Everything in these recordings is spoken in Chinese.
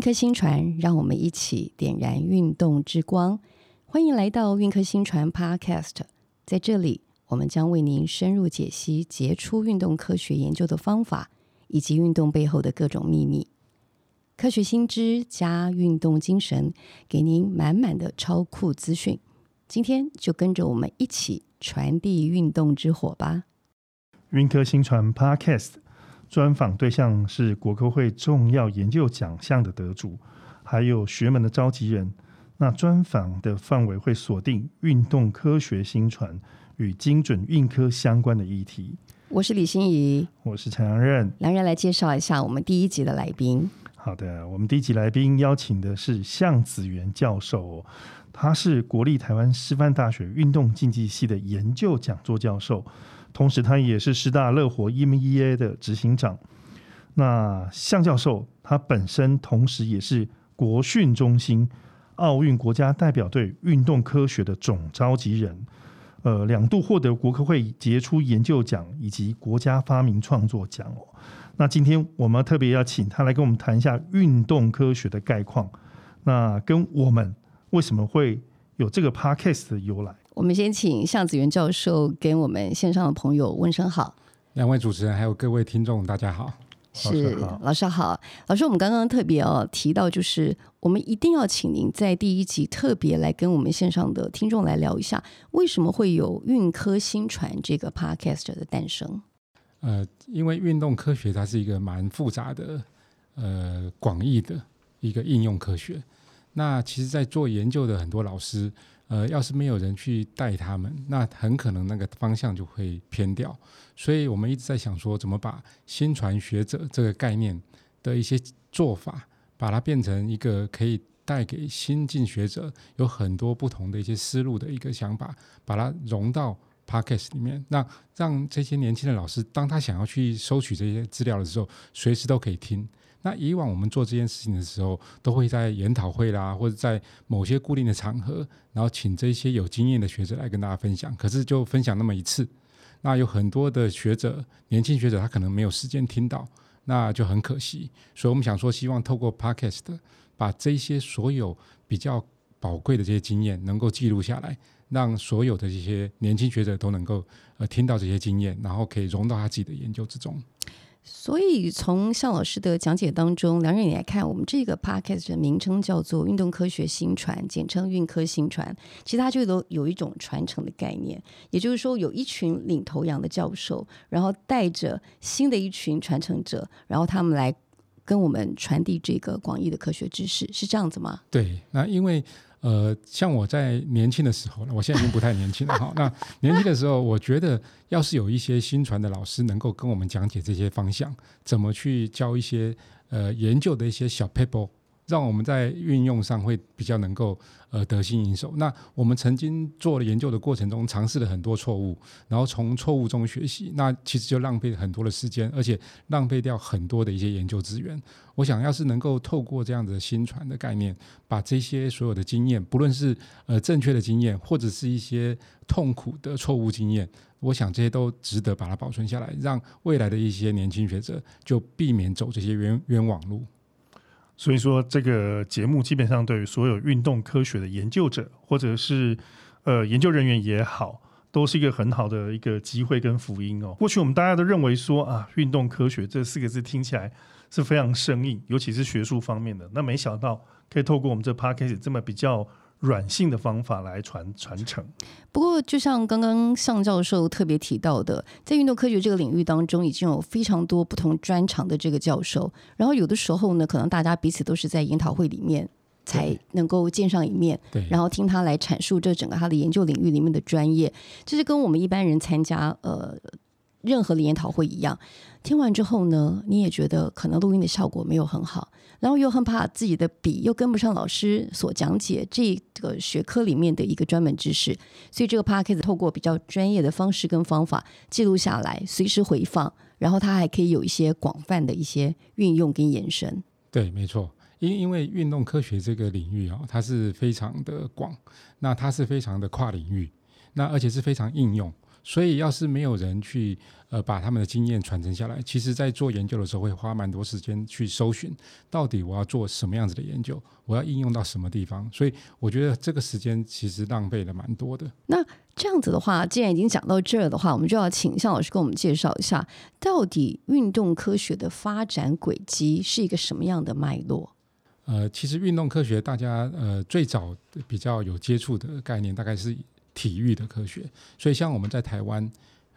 运科薪传，让我们一起点燃运动之光。欢迎来到运科薪传 Podcast，在这里，我们将为您深入解析杰出运动科学研究的方法，以及运动背后的各种秘密。科学新知加运动精神，给您满满的超酷资讯。今天就跟着我们一起传递运动之火吧。运科薪传 Podcast。专访对象是国科会重要研究奖项的得主，还有学门的召集人。那专访的范围会锁定运动科学新传与精准运科相关的议题。我是李欣怡，我是陈阳任。两人来介绍一下我们第一集的来宾。好的，我们第一集来宾邀请的是向子元教授，他是国立台湾师范大学运动竞技系的研究讲座教授。同时，他也是师大乐活 EMEA 的执行长。那向教授他本身同时也是国训中心奥运国家代表队运动科学的总召集人，呃，两度获得国科会杰出研究奖以及国家发明创作奖哦。那今天我们特别要请他来跟我们谈一下运动科学的概况，那跟我们为什么会有这个 Podcast 的由来。我们先请向子元教授跟我们线上的朋友问声好。两位主持人还有各位听众，大家好。是老师好，老师，我们刚刚特别哦提到，就是我们一定要请您在第一集特别来跟我们线上的听众来聊一下，为什么会有运科新传这个 Podcast 的诞生？呃，因为运动科学它是一个蛮复杂的、呃广义的一个应用科学。那其实，在做研究的很多老师。呃，要是没有人去带他们，那很可能那个方向就会偏掉。所以我们一直在想说，怎么把新传学者这个概念的一些做法，把它变成一个可以带给新进学者有很多不同的一些思路的一个想法，把它融到 Podcast 里面，那让这些年轻的老师，当他想要去收取这些资料的时候，随时都可以听。那以往我们做这件事情的时候，都会在研讨会啦，或者在某些固定的场合，然后请这些有经验的学者来跟大家分享。可是就分享那么一次，那有很多的学者，年轻学者他可能没有时间听到，那就很可惜。所以我们想说，希望透过 Podcast 把这些所有比较宝贵的这些经验能够记录下来，让所有的这些年轻学者都能够呃听到这些经验，然后可以融到他自己的研究之中。所以，从向老师的讲解当中，梁瑞你来看，我们这个 podcast 的名称叫做“运动科学新传”，简称“运科新传”。其实它就都有一种传承的概念，也就是说，有一群领头羊的教授，然后带着新的一群传承者，然后他们来跟我们传递这个广义的科学知识，是这样子吗？对，那因为。呃，像我在年轻的时候，我现在已经不太年轻了 哈。那年轻的时候，我觉得要是有一些新传的老师能够跟我们讲解这些方向，怎么去教一些呃研究的一些小撇步。让我们在运用上会比较能够呃得心应手。那我们曾经做了研究的过程中，尝试了很多错误，然后从错误中学习，那其实就浪费很多的时间，而且浪费掉很多的一些研究资源。我想要是能够透过这样子的新传的概念，把这些所有的经验，不论是呃正确的经验，或者是一些痛苦的错误经验，我想这些都值得把它保存下来，让未来的一些年轻学者就避免走这些冤冤枉路。所以说，这个节目基本上对于所有运动科学的研究者，或者是呃研究人员也好，都是一个很好的一个机会跟福音哦。过去我们大家都认为说啊，运动科学这四个字听起来是非常生硬，尤其是学术方面的。那没想到可以透过我们这 podcast 这么比较。软性的方法来传传承。不过，就像刚刚向教授特别提到的，在运动科学这个领域当中，已经有非常多不同专长的这个教授。然后，有的时候呢，可能大家彼此都是在研讨会里面才能够见上一面，对，然后听他来阐述这整个他的研究领域里面的专业，就是跟我们一般人参加呃任何的研讨会一样。听完之后呢，你也觉得可能录音的效果没有很好。然后又很怕自己的笔又跟不上老师所讲解这个学科里面的一个专门知识，所以这个 podcast 透过比较专业的方式跟方法记录下来，随时回放，然后它还可以有一些广泛的一些运用跟延伸。对，没错，因因为运动科学这个领域啊，它是非常的广，那它是非常的跨领域，那而且是非常应用，所以要是没有人去呃把他们的经验传承下来，其实在做研究的时候会花蛮多时间去搜寻，到底我要做什么样子的研究，我要应用到什么地方。所以我觉得这个时间其实浪费了蛮多的。那这样子的话，既然已经讲到这儿的话，我们就要请向老师给我们介绍一下，到底运动科学的发展轨迹是一个什么样的脉络？呃，其实运动科学大家呃最早比较有接触的概念，大概是体育的科学。所以像我们在台湾，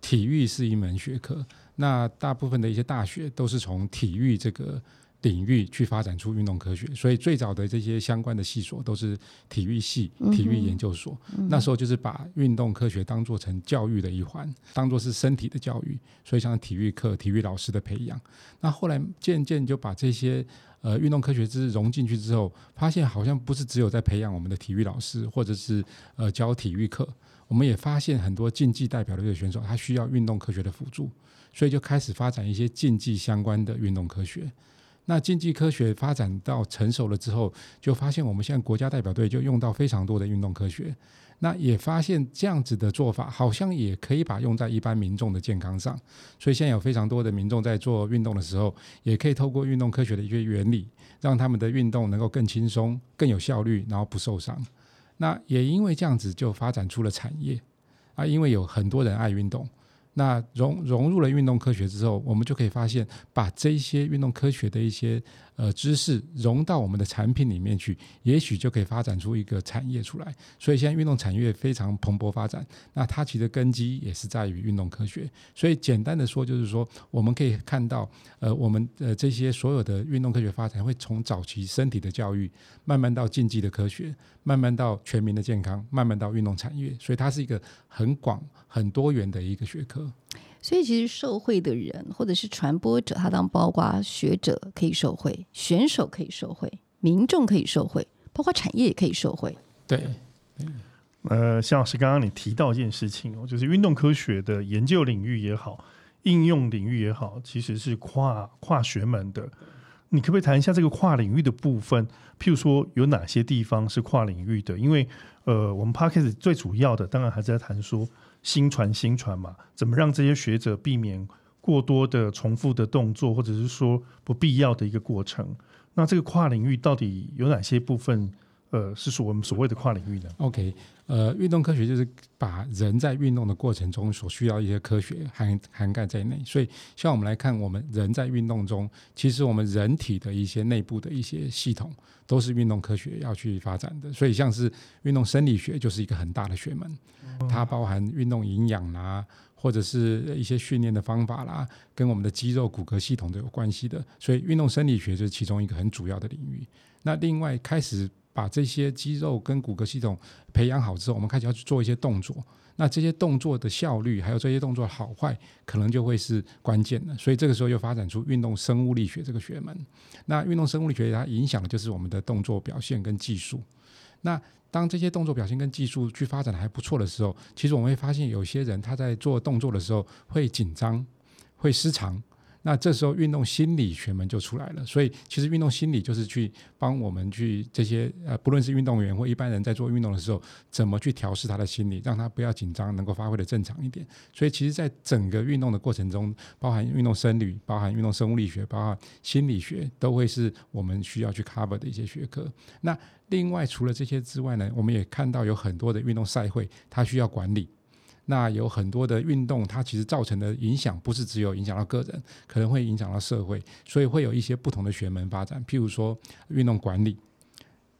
体育是一门学科，那大部分的一些大学都是从体育这个领域去发展出运动科学。所以最早的这些相关的系所都是体育系、体育研究所。那时候就是把运动科学当做成教育的一环，当做是身体的教育。所以像体育课、体育老师的培养。那后来渐渐就把这些。呃，运动科学知识融进去之后，发现好像不是只有在培养我们的体育老师，或者是呃教体育课，我们也发现很多竞技代表的这个选手，他需要运动科学的辅助，所以就开始发展一些竞技相关的运动科学。那竞技科学发展到成熟了之后，就发现我们现在国家代表队就用到非常多的运动科学。那也发现这样子的做法，好像也可以把用在一般民众的健康上。所以现在有非常多的民众在做运动的时候，也可以透过运动科学的一些原理，让他们的运动能够更轻松、更有效率，然后不受伤。那也因为这样子，就发展出了产业啊，因为有很多人爱运动。那融融入了运动科学之后，我们就可以发现，把这些运动科学的一些呃知识融到我们的产品里面去，也许就可以发展出一个产业出来。所以现在运动产业非常蓬勃发展。那它其实根基也是在于运动科学。所以简单的说，就是说我们可以看到，呃，我们呃这些所有的运动科学发展会从早期身体的教育，慢慢到竞技的科学，慢慢到全民的健康，慢慢到运动产业。所以它是一个很广。很多元的一个学科，所以其实受惠的人或者是传播者，他当包括学者可以受惠，选手可以受惠，民众可以受惠，包括产业也可以受惠。对，呃，向老师刚刚你提到一件事情哦，就是运动科学的研究领域也好，应用领域也好，其实是跨跨学门的。你可不可以谈一下这个跨领域的部分？譬如说有哪些地方是跨领域的？因为呃，我们 Podcast 最主要的当然还是在谈说。新传新传嘛，怎么让这些学者避免过多的重复的动作，或者是说不必要的一个过程？那这个跨领域到底有哪些部分？呃，是属我们所谓的跨领域的？OK，呃，运动科学就是把人在运动的过程中所需要一些科学涵涵盖在内。所以，像我们来看，我们人在运动中，其实我们人体的一些内部的一些系统，都是运动科学要去发展的。所以，像是运动生理学就是一个很大的学门，它包含运动营养啦，或者是一些训练的方法啦，跟我们的肌肉骨骼系统都有关系的。所以，运动生理学就是其中一个很主要的领域。那另外开始。把这些肌肉跟骨骼系统培养好之后，我们开始要去做一些动作。那这些动作的效率，还有这些动作好坏，可能就会是关键的。所以这个时候又发展出运动生物力学这个学门。那运动生物力学它影响的就是我们的动作表现跟技术。那当这些动作表现跟技术去发展的还不错的时候，其实我们会发现有些人他在做动作的时候会紧张，会失常。那这时候运动心理学门就出来了，所以其实运动心理就是去帮我们去这些呃，不论是运动员或一般人在做运动的时候，怎么去调试他的心理，让他不要紧张，能够发挥的正常一点。所以其实，在整个运动的过程中，包含运动生理、包含运动生物力学、包含心理学，都会是我们需要去 cover 的一些学科。那另外除了这些之外呢，我们也看到有很多的运动赛会，它需要管理。那有很多的运动，它其实造成的影响不是只有影响到个人，可能会影响到社会，所以会有一些不同的学门发展。譬如说运动管理，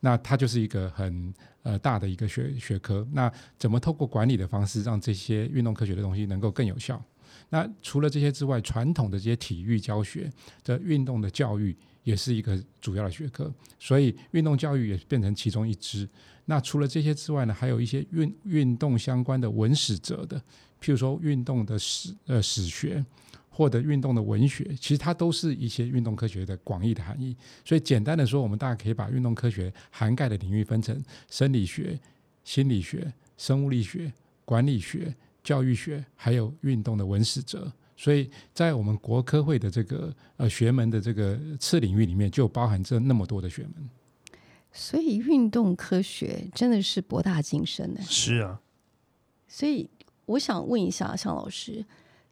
那它就是一个很呃大的一个学学科。那怎么透过管理的方式，让这些运动科学的东西能够更有效？那除了这些之外，传统的这些体育教学的运动的教育也是一个主要的学科，所以运动教育也变成其中一支。那除了这些之外呢，还有一些运运动相关的文史哲的，譬如说运动的史呃史学，或者运动的文学，其实它都是一些运动科学的广义的含义。所以简单的说，我们大家可以把运动科学涵盖的领域分成生理学、心理学、生物力学、管理学、教育学，还有运动的文史哲。所以在我们国科会的这个呃学门的这个次领域里面，就包含这那么多的学门。所以运动科学真的是博大精深的。是啊，所以我想问一下向老师，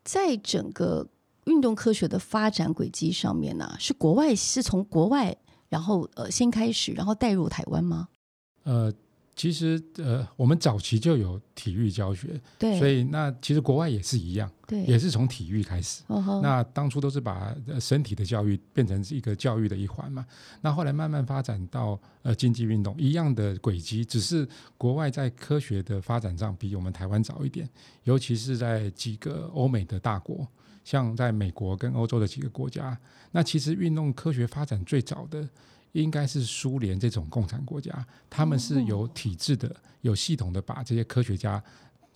在整个运动科学的发展轨迹上面呢、啊，是国外是从国外然后呃先开始，然后带入台湾吗？呃。其实，呃，我们早期就有体育教学，对，所以那其实国外也是一样，对，也是从体育开始。哦、那当初都是把身体的教育变成一个教育的一环嘛。那后来慢慢发展到呃竞技运动一样的轨迹，只是国外在科学的发展上比我们台湾早一点，尤其是在几个欧美的大国，像在美国跟欧洲的几个国家。那其实运动科学发展最早的。应该是苏联这种共产国家，他们是有体制的、有系统的把这些科学家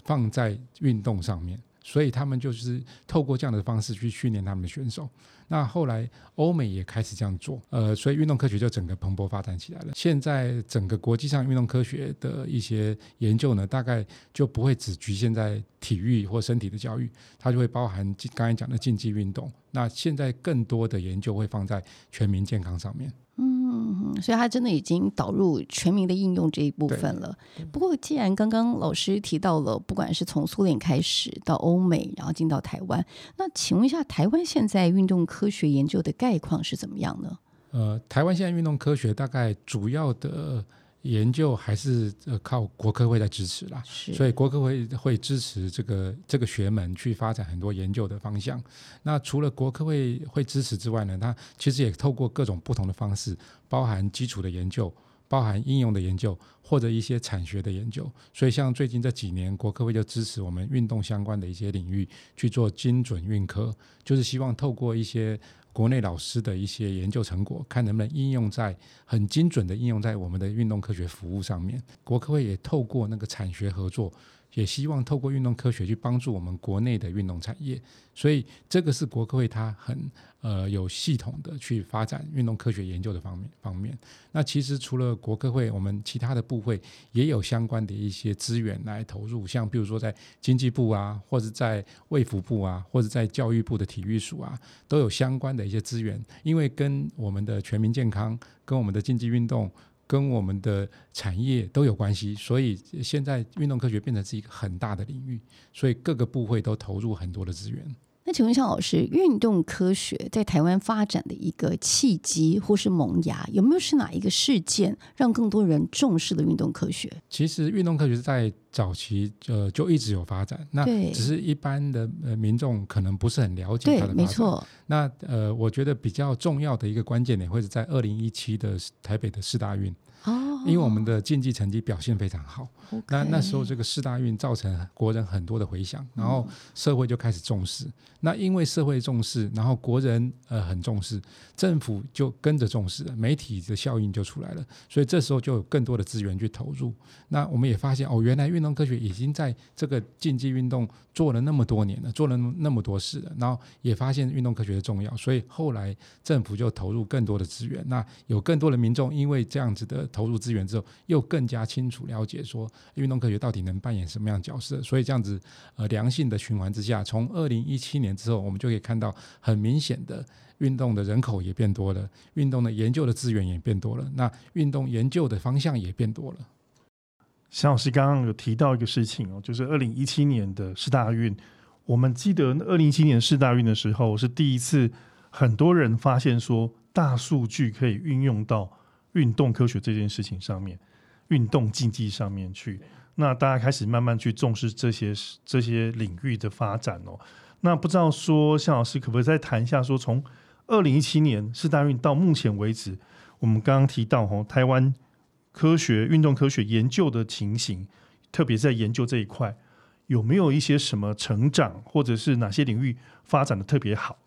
放在运动上面，所以他们就是透过这样的方式去训练他们的选手。那后来欧美也开始这样做，呃，所以运动科学就整个蓬勃发展起来了。现在整个国际上运动科学的一些研究呢，大概就不会只局限在体育或身体的教育，它就会包含刚才讲的竞技运动。那现在更多的研究会放在全民健康上面。嗯，所以他真的已经导入全民的应用这一部分了。不过，既然刚刚老师提到了，不管是从苏联开始到欧美，然后进到台湾，那请问一下，台湾现在运动科学研究的概况是怎么样呢？呃，台湾现在运动科学大概主要的。研究还是呃靠国科会在支持啦，所以国科会会支持这个这个学门去发展很多研究的方向。那除了国科会会支持之外呢，它其实也透过各种不同的方式，包含基础的研究，包含应用的研究，或者一些产学的研究。所以像最近这几年，国科会就支持我们运动相关的一些领域去做精准运科，就是希望透过一些。国内老师的一些研究成果，看能不能应用在很精准的应用在我们的运动科学服务上面。国科会也透过那个产学合作。也希望透过运动科学去帮助我们国内的运动产业，所以这个是国科会它很呃有系统的去发展运动科学研究的方面方面。那其实除了国科会，我们其他的部会也有相关的一些资源来投入，像比如说在经济部啊，或者在卫福部啊，或者在教育部的体育署啊，都有相关的一些资源，因为跟我们的全民健康，跟我们的竞技运动。跟我们的产业都有关系，所以现在运动科学变成是一个很大的领域，所以各个部会都投入很多的资源。那请问向老师，运动科学在台湾发展的一个契机或是萌芽，有没有是哪一个事件让更多人重视了运动科学？其实运动科学是在早期呃就一直有发展，那只是一般的呃民众可能不是很了解它的发展。没错。那呃，我觉得比较重要的一个关键点会是在二零一七的台北的四大运。哦，因为我们的竞技成绩表现非常好、那那时候这个四大运造成国人很多的回响，然后社会就开始重视。嗯、那因为社会重视，然后国人呃很重视，政府就跟着重视了，媒体的效应就出来了，所以这时候就有更多的资源去投入。那我们也发现哦，原来运运动科学已经在这个竞技运动做了那么多年了，做了那么多事了，然后也发现运动科学的重要，所以后来政府就投入更多的资源。那有更多的民众因为这样子的。投入资源之后，又更加清楚了解说运动科学到底能扮演什么样的角色。所以这样子呃良性的循环之下，从二零一七年之后，我们就可以看到很明显的运动的人口也变多了，运动的研究的资源也变多了，那运动研究的方向也变多了。向老师刚刚有提到一个事情哦，就是二零一七年的世大运，我们记得二零一七年世大运的时候是第一次，很多人发现说大数据可以运用到。运动科学这件事情上面，运动竞技上面去，那大家开始慢慢去重视这些这些领域的发展哦。那不知道说，向老师可不可以再谈一下说，从二零一七年世大运到目前为止，我们刚刚提到哦，台湾科学运动科学研究的情形，特别在研究这一块，有没有一些什么成长，或者是哪些领域发展的特别好？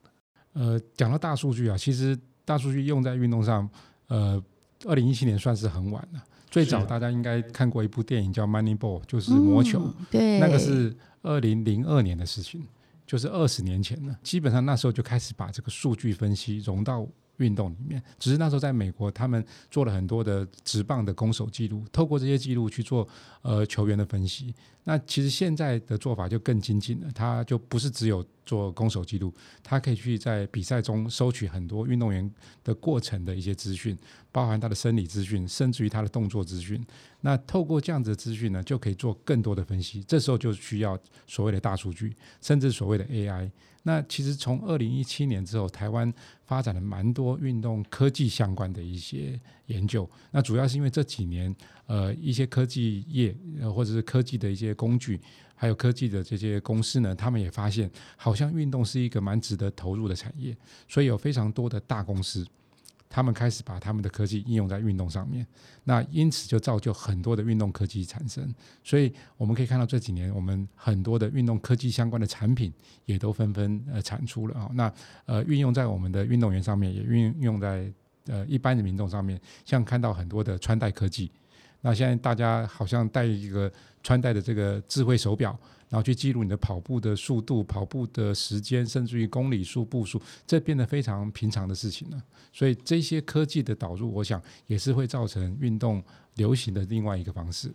呃，讲到大数据啊，其实大数据用在运动上，呃。二零一七年算是很晚了。最早大家应该看过一部电影叫《Moneyball》，就是魔球。嗯、对，那个是二零零二年的事情，就是二十年前了。基本上那时候就开始把这个数据分析融到运动里面。只是那时候在美国，他们做了很多的直棒的攻守记录，透过这些记录去做呃球员的分析。那其实现在的做法就更精进了，他就不是只有做攻守记录，他可以去在比赛中收取很多运动员的过程的一些资讯，包含他的生理资讯，甚至于他的动作资讯。那透过这样子的资讯呢，就可以做更多的分析。这时候就需要所谓的大数据，甚至所谓的 AI。那其实从二零一七年之后，台湾发展了蛮多运动科技相关的一些研究。那主要是因为这几年，呃，一些科技业呃或者是科技的一些工具，还有科技的这些公司呢，他们也发现，好像运动是一个蛮值得投入的产业，所以有非常多的大公司。他们开始把他们的科技应用在运动上面，那因此就造就很多的运动科技产生。所以我们可以看到这几年，我们很多的运动科技相关的产品也都纷纷呃产出了啊。那呃运用在我们的运动员上面，也运用在呃一般的民众上面，像看到很多的穿戴科技。那现在大家好像戴一个穿戴的这个智慧手表。然后去记录你的跑步的速度、跑步的时间，甚至于公里数、步数，这变得非常平常的事情了。所以这些科技的导入，我想也是会造成运动流行的另外一个方式。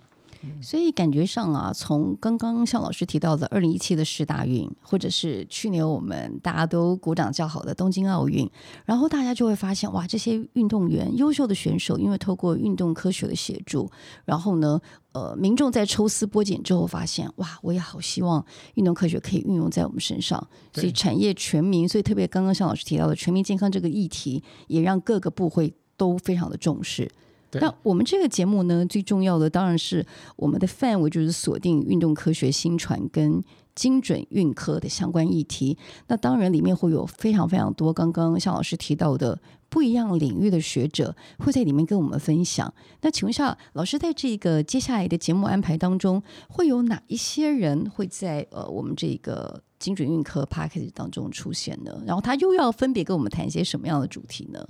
所以感觉上啊，从刚刚向老师提到的二零一七的世大运，或者是去年我们大家都鼓掌叫好的东京奥运，然后大家就会发现哇，这些运动员优秀的选手，因为透过运动科学的协助，然后呢，呃，民众在抽丝剥茧之后发现哇，我也好希望运动科学可以运用在我们身上，所以产业全民，所以特别刚刚向老师提到的全民健康这个议题，也让各个部会都非常的重视。那我们这个节目呢，最重要的当然是我们的范围就是锁定运动科学新传跟精准运科的相关议题。那当然里面会有非常非常多刚刚向老师提到的不一样领域的学者会在里面跟我们分享。那请问一下，老师在这个接下来的节目安排当中，会有哪一些人会在呃我们这个精准运科 Podcast 当中出现呢？然后他又要分别跟我们谈一些什么样的主题呢？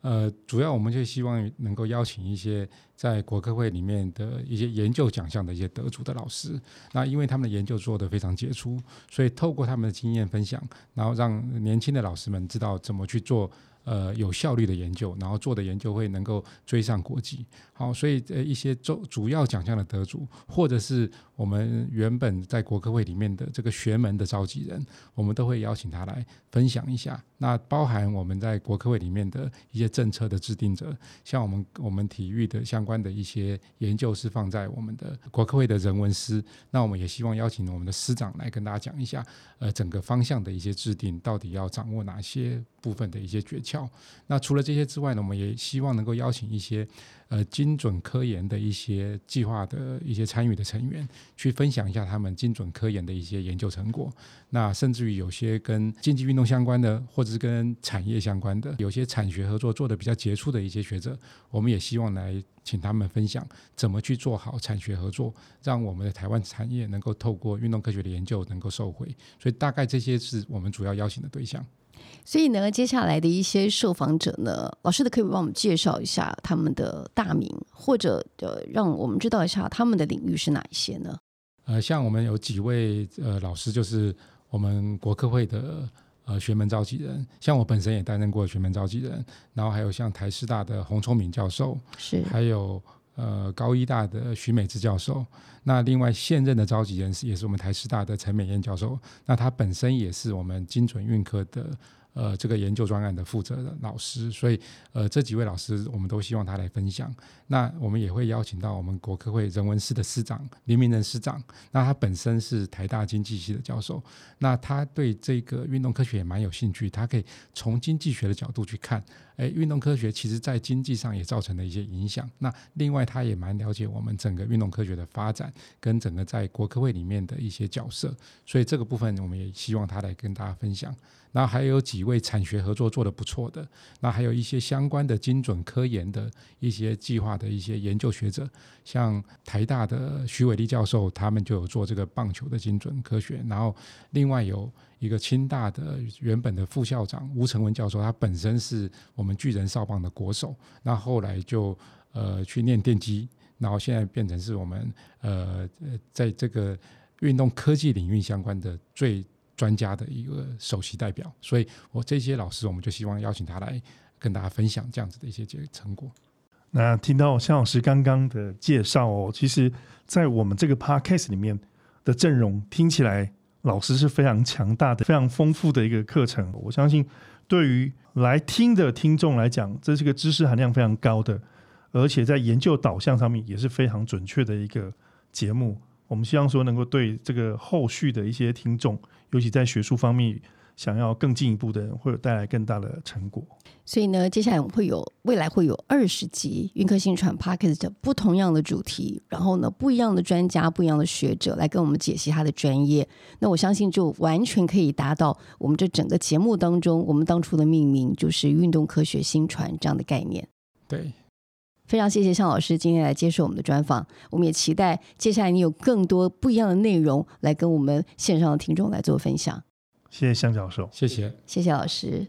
呃，主要我们就希望能够邀请一些在国科会里面的一些研究奖项的一些得主的老师，那因为他们的研究做得非常杰出，所以透过他们的经验分享，然后让年轻的老师们知道怎么去做。呃，有效率的研究，然后做的研究会能够追上国际。好，所以呃，一些主主要奖项的得主，或者是我们原本在国科会里面的这个学门的召集人，我们都会邀请他来分享一下。那包含我们在国科会里面的一些政策的制定者，像我们我们体育的相关的一些研究是放在我们的国科会的人文师。那我们也希望邀请我们的师长来跟大家讲一下，呃，整个方向的一些制定到底要掌握哪些部分的一些诀窍。那除了这些之外呢，我们也希望能够邀请一些。呃，精准科研的一些计划的一些参与的成员，去分享一下他们精准科研的一些研究成果。那甚至于有些跟竞技运动相关的，或者是跟产业相关的，有些产学合作做得比较杰出的一些学者，我们也希望来请他们分享怎么去做好产学合作，让我们的台湾产业能够透过运动科学的研究能够受惠。所以大概这些是我们主要邀请的对象。所以呢，接下来的一些受访者呢，老师的可以帮我们介绍一下他们的大名，或者呃，让我们知道一下他们的领域是哪一些呢？呃，像我们有几位呃老师，就是我们国科会的呃学门召集人，像我本身也担任过学门召集人，然后还有像台师大的洪聪敏教授，是，还有呃高医大的徐美智教授，那另外现任的召集人是也是我们台师大的陈美燕教授，那他本身也是我们精准运科的。呃，这个研究专案的负责的老师，所以呃，这几位老师我们都希望他来分享。那我们也会邀请到我们国科会人文司的司长林明仁司长，那他本身是台大经济系的教授，那他对这个运动科学也蛮有兴趣，他可以从经济学的角度去看，哎，运动科学其实在经济上也造成了一些影响。那另外，他也蛮了解我们整个运动科学的发展跟整个在国科会里面的一些角色，所以这个部分我们也希望他来跟大家分享。那还有几位产学合作做得不错的，那还有一些相关的精准科研的一些计划的一些研究学者，像台大的徐伟立教授，他们就有做这个棒球的精准科学。然后另外有一个清大的原本的副校长吴成文教授，他本身是我们巨人少棒的国手，那后来就呃去念电机，然后现在变成是我们呃在这个运动科技领域相关的最。专家的一个首席代表，所以我这些老师，我们就希望邀请他来跟大家分享这样子的一些结成果。那听到向老师刚刚的介绍哦，其实，在我们这个 podcast 里面的阵容听起来，老师是非常强大的、非常丰富的一个课程。我相信，对于来听的听众来讲，这是个知识含量非常高的，而且在研究导向上面也是非常准确的一个节目。我们希望说，能够对这个后续的一些听众，尤其在学术方面。想要更进一步的人，会有带来更大的成果。所以呢，接下来我们会有未来会有二十集《运科新传》Podcast 的不同样的主题，然后呢，不一样的专家、不一样的学者来跟我们解析他的专业。那我相信，就完全可以达到我们这整个节目当中，我们当初的命名就是“运动科学新传”这样的概念。对，非常谢谢向老师今天来接受我们的专访。我们也期待接下来你有更多不一样的内容来跟我们线上的听众来做分享。谢谢向教授，谢谢，谢谢老师。